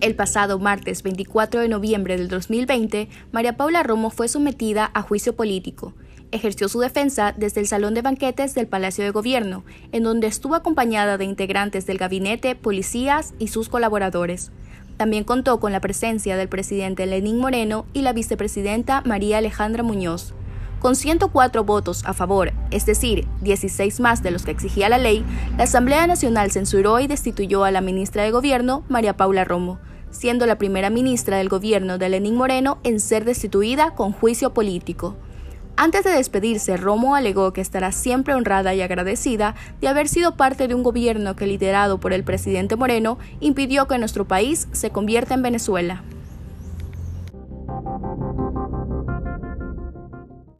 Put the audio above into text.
El pasado martes 24 de noviembre del 2020, María Paula Romo fue sometida a juicio político. Ejerció su defensa desde el salón de banquetes del Palacio de Gobierno, en donde estuvo acompañada de integrantes del gabinete, policías y sus colaboradores. También contó con la presencia del presidente Lenín Moreno y la vicepresidenta María Alejandra Muñoz. Con 104 votos a favor, es decir, 16 más de los que exigía la ley, la Asamblea Nacional censuró y destituyó a la ministra de Gobierno, María Paula Romo, siendo la primera ministra del gobierno de Lenín Moreno en ser destituida con juicio político. Antes de despedirse, Romo alegó que estará siempre honrada y agradecida de haber sido parte de un gobierno que, liderado por el presidente Moreno, impidió que nuestro país se convierta en Venezuela.